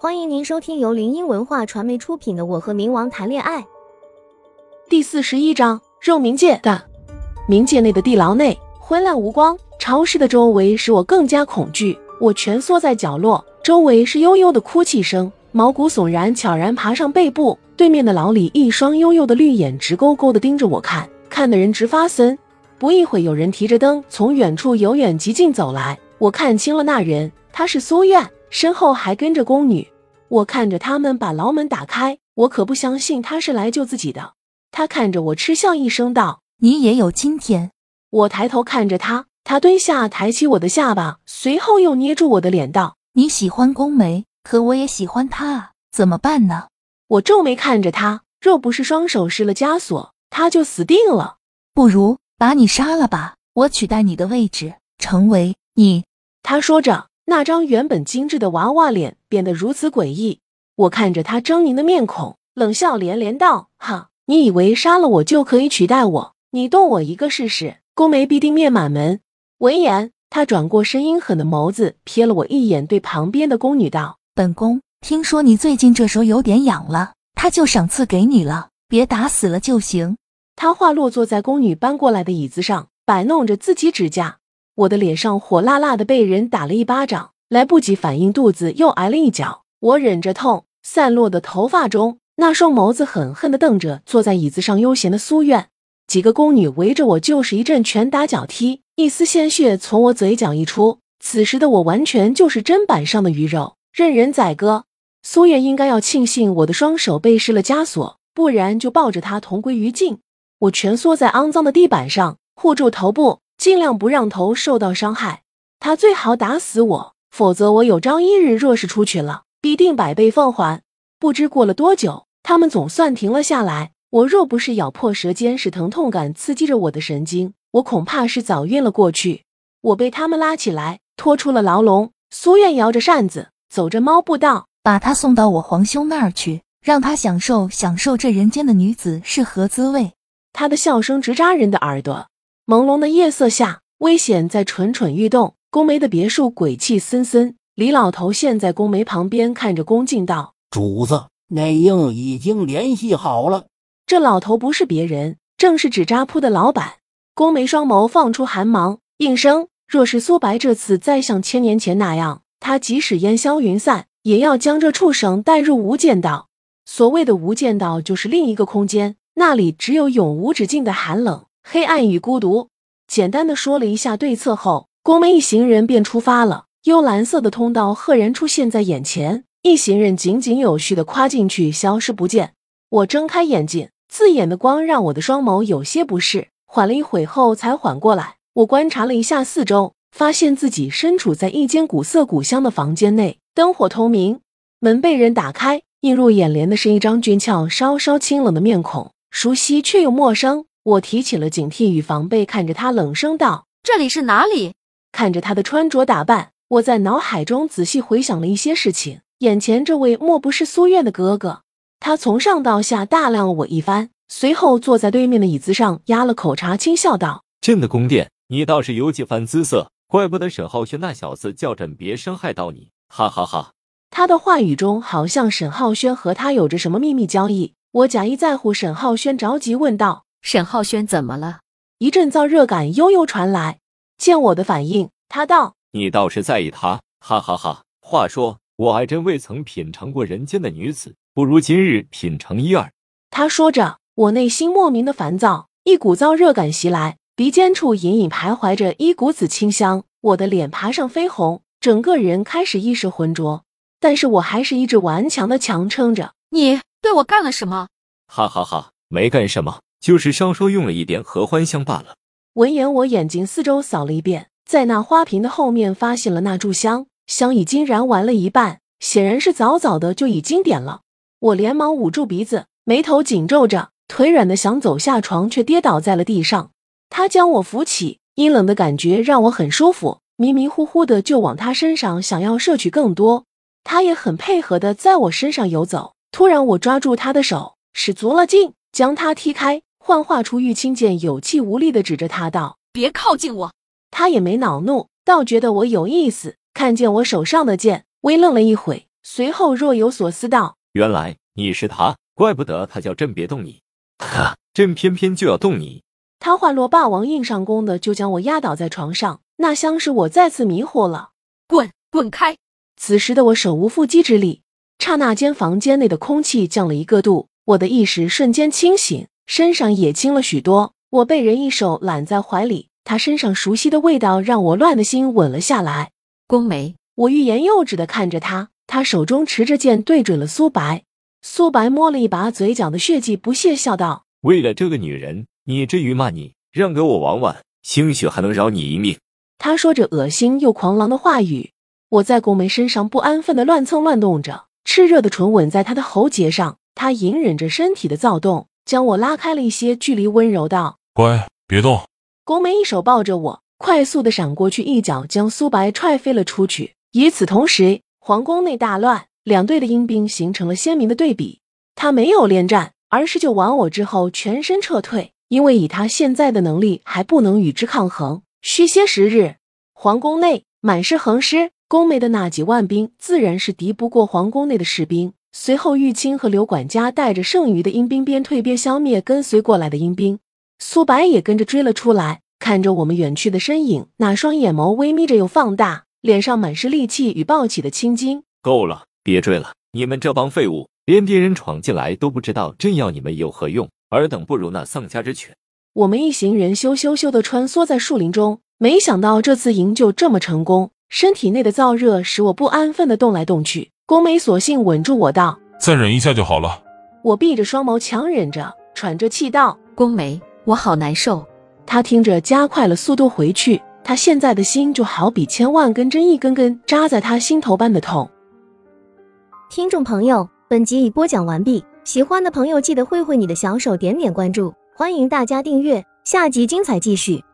欢迎您收听由林音文化传媒出品的《我和冥王谈恋爱》第四十一章：肉冥界的冥界内的地牢内，昏暗无光，潮湿的周围使我更加恐惧。我蜷缩在角落，周围是悠悠的哭泣声，毛骨悚然，悄然爬上背部。对面的牢里，一双幽幽的绿眼直勾勾的盯着我看，看的人直发森。不一会，有人提着灯从远处由远及近走来，我看清了那人，他是苏苑。身后还跟着宫女，我看着他们把牢门打开，我可不相信他是来救自己的。他看着我，嗤笑一声道：“你也有今天。”我抬头看着他，他蹲下，抬起我的下巴，随后又捏住我的脸，道：“你喜欢宫梅，可我也喜欢他啊，怎么办呢？”我皱眉看着他，若不是双手失了枷锁，他就死定了。不如把你杀了吧，我取代你的位置，成为你。他说着。那张原本精致的娃娃脸变得如此诡异，我看着他狰狞的面孔，冷笑连连道：“哈，你以为杀了我就可以取代我？你动我一个试试，宫眉必定灭满门。”闻言，他转过身，阴狠的眸子瞥了我一眼，对旁边的宫女道：“本宫听说你最近这手有点痒了，他就赏赐给你了，别打死了就行。”他话落，坐在宫女搬过来的椅子上，摆弄着自己指甲。我的脸上火辣辣的，被人打了一巴掌，来不及反应，肚子又挨了一脚。我忍着痛，散落的头发中，那双眸子狠狠地瞪着坐在椅子上悠闲的苏苑。几个宫女围着我就是一阵拳打脚踢，一丝鲜血从我嘴角溢出。此时的我完全就是砧板上的鱼肉，任人宰割。苏苑应该要庆幸我的双手被施了枷锁，不然就抱着她同归于尽。我蜷缩在肮脏的地板上，护住头部。尽量不让头受到伤害，他最好打死我，否则我有朝一日若是出去了，必定百倍奉还。不知过了多久，他们总算停了下来。我若不是咬破舌尖，使疼痛感刺激着我的神经，我恐怕是早晕了过去。我被他们拉起来，拖出了牢笼。苏苑摇着扇子，走着猫步道，把他送到我皇兄那儿去，让他享受享受这人间的女子是何滋味。他的笑声直扎人的耳朵。朦胧的夜色下，危险在蠢蠢欲动。宫梅的别墅鬼气森森。李老头现在宫梅旁边看着恭敬道：“主子，内应已经联系好了。”这老头不是别人，正是纸扎铺的老板。宫梅双眸放出寒芒，应声：“若是苏白这次再像千年前那样，他即使烟消云散，也要将这畜生带入无间道。所谓的无间道，就是另一个空间，那里只有永无止境的寒冷。”黑暗与孤独。简单的说了一下对策后，宫门一行人便出发了。幽蓝色的通道赫然出现在眼前，一行人井井有序的跨进去，消失不见。我睁开眼睛，刺眼的光让我的双眸有些不适，缓了一会后才缓过来。我观察了一下四周，发现自己身处在一间古色古香的房间内，灯火通明，门被人打开，映入眼帘的是一张俊俏、稍稍清冷的面孔，熟悉却又陌生。我提起了警惕与防备，看着他冷声道：“这里是哪里？”看着他的穿着打扮，我在脑海中仔细回想了一些事情。眼前这位莫不是苏苑的哥哥？他从上到下打量了我一番，随后坐在对面的椅子上压了口茶，轻笑道：“朕的宫殿，你倒是有几番姿色，怪不得沈浩轩那小子叫朕别伤害到你。”哈哈哈。他的话语中好像沈浩轩和他有着什么秘密交易。我假意在乎沈浩轩，着急问道。沈浩轩怎么了？一阵燥热感悠悠传来。见我的反应，他道：“你倒是在意他，哈哈哈。话说，我还真未曾品尝过人间的女子，不如今日品尝一二。”他说着，我内心莫名的烦躁，一股燥热感袭来，鼻尖处隐隐徘徊着一股子清香，我的脸爬上绯红，整个人开始意识浑浊。但是我还是一直顽强的强撑着。你对我干了什么？哈哈哈，没干什么。就是稍稍用了一点合欢香罢了。闻言，我眼睛四周扫了一遍，在那花瓶的后面发现了那炷香，香已经燃完了一半，显然是早早的就已经点了。我连忙捂住鼻子，眉头紧皱着，腿软的想走下床，却跌倒在了地上。他将我扶起，阴冷的感觉让我很舒服，迷迷糊糊的就往他身上想要摄取更多。他也很配合的在我身上游走。突然，我抓住他的手，使足了劲，将他踢开。幻化出玉清剑，有气无力的指着他道：“别靠近我！”他也没恼怒，倒觉得我有意思。看见我手上的剑，微愣了一会，随后若有所思道原来你是他，怪不得他叫朕别动你，哈，朕偏偏就要动你。他话落，霸王硬上弓的就将我压倒在床上。那厢使我再次迷惑了。滚，滚开！此时的我手无缚鸡之力，刹那间房间内的空气降了一个度，我的意识瞬间清醒，身上也轻了许多。我被人一手揽在怀里，他身上熟悉的味道让我乱的心稳了下来。宫梅，我欲言又止的看着他，他手中持着剑对准了苏白。苏白摸了一把嘴角的血迹，不屑笑道：“为了这个女人，你至于骂你？让给我玩玩，兴许还能饶你一命。”他说着恶心又狂狼的话语。我在宫梅身上不安分的乱蹭乱动着，炽热的唇吻在她的喉结上。她隐忍着身体的躁动，将我拉开了一些距离，温柔道：“乖，别动。”宫梅一手抱着我，快速的闪过去，一脚将苏白踹飞了出去。与此同时，皇宫内大乱。两队的阴兵形成了鲜明的对比，他没有恋战，而是救完我之后全身撤退，因为以他现在的能力还不能与之抗衡，需些时日。皇宫内满是横尸，宫梅的那几万兵自然是敌不过皇宫内的士兵。随后，玉清和刘管家带着剩余的阴兵边退边消灭跟随过来的阴兵，苏白也跟着追了出来，看着我们远去的身影，那双眼眸微眯着又放大，脸上满是戾气与暴起的青筋。够了。别追了！你们这帮废物，连别人闯进来都不知道，朕要你们有何用？尔等不如那丧家之犬。我们一行人羞羞羞的穿梭在树林中，没想到这次营救这么成功。身体内的燥热使我不安分的动来动去。宫梅索性稳住我道：“再忍一下就好了。”我闭着双眸强忍着，喘着气道：“宫梅，我好难受。”他听着加快了速度回去。他现在的心就好比千万根针一根根扎在他心头般的痛。听众朋友，本集已播讲完毕，喜欢的朋友记得挥挥你的小手，点点关注，欢迎大家订阅，下集精彩继续。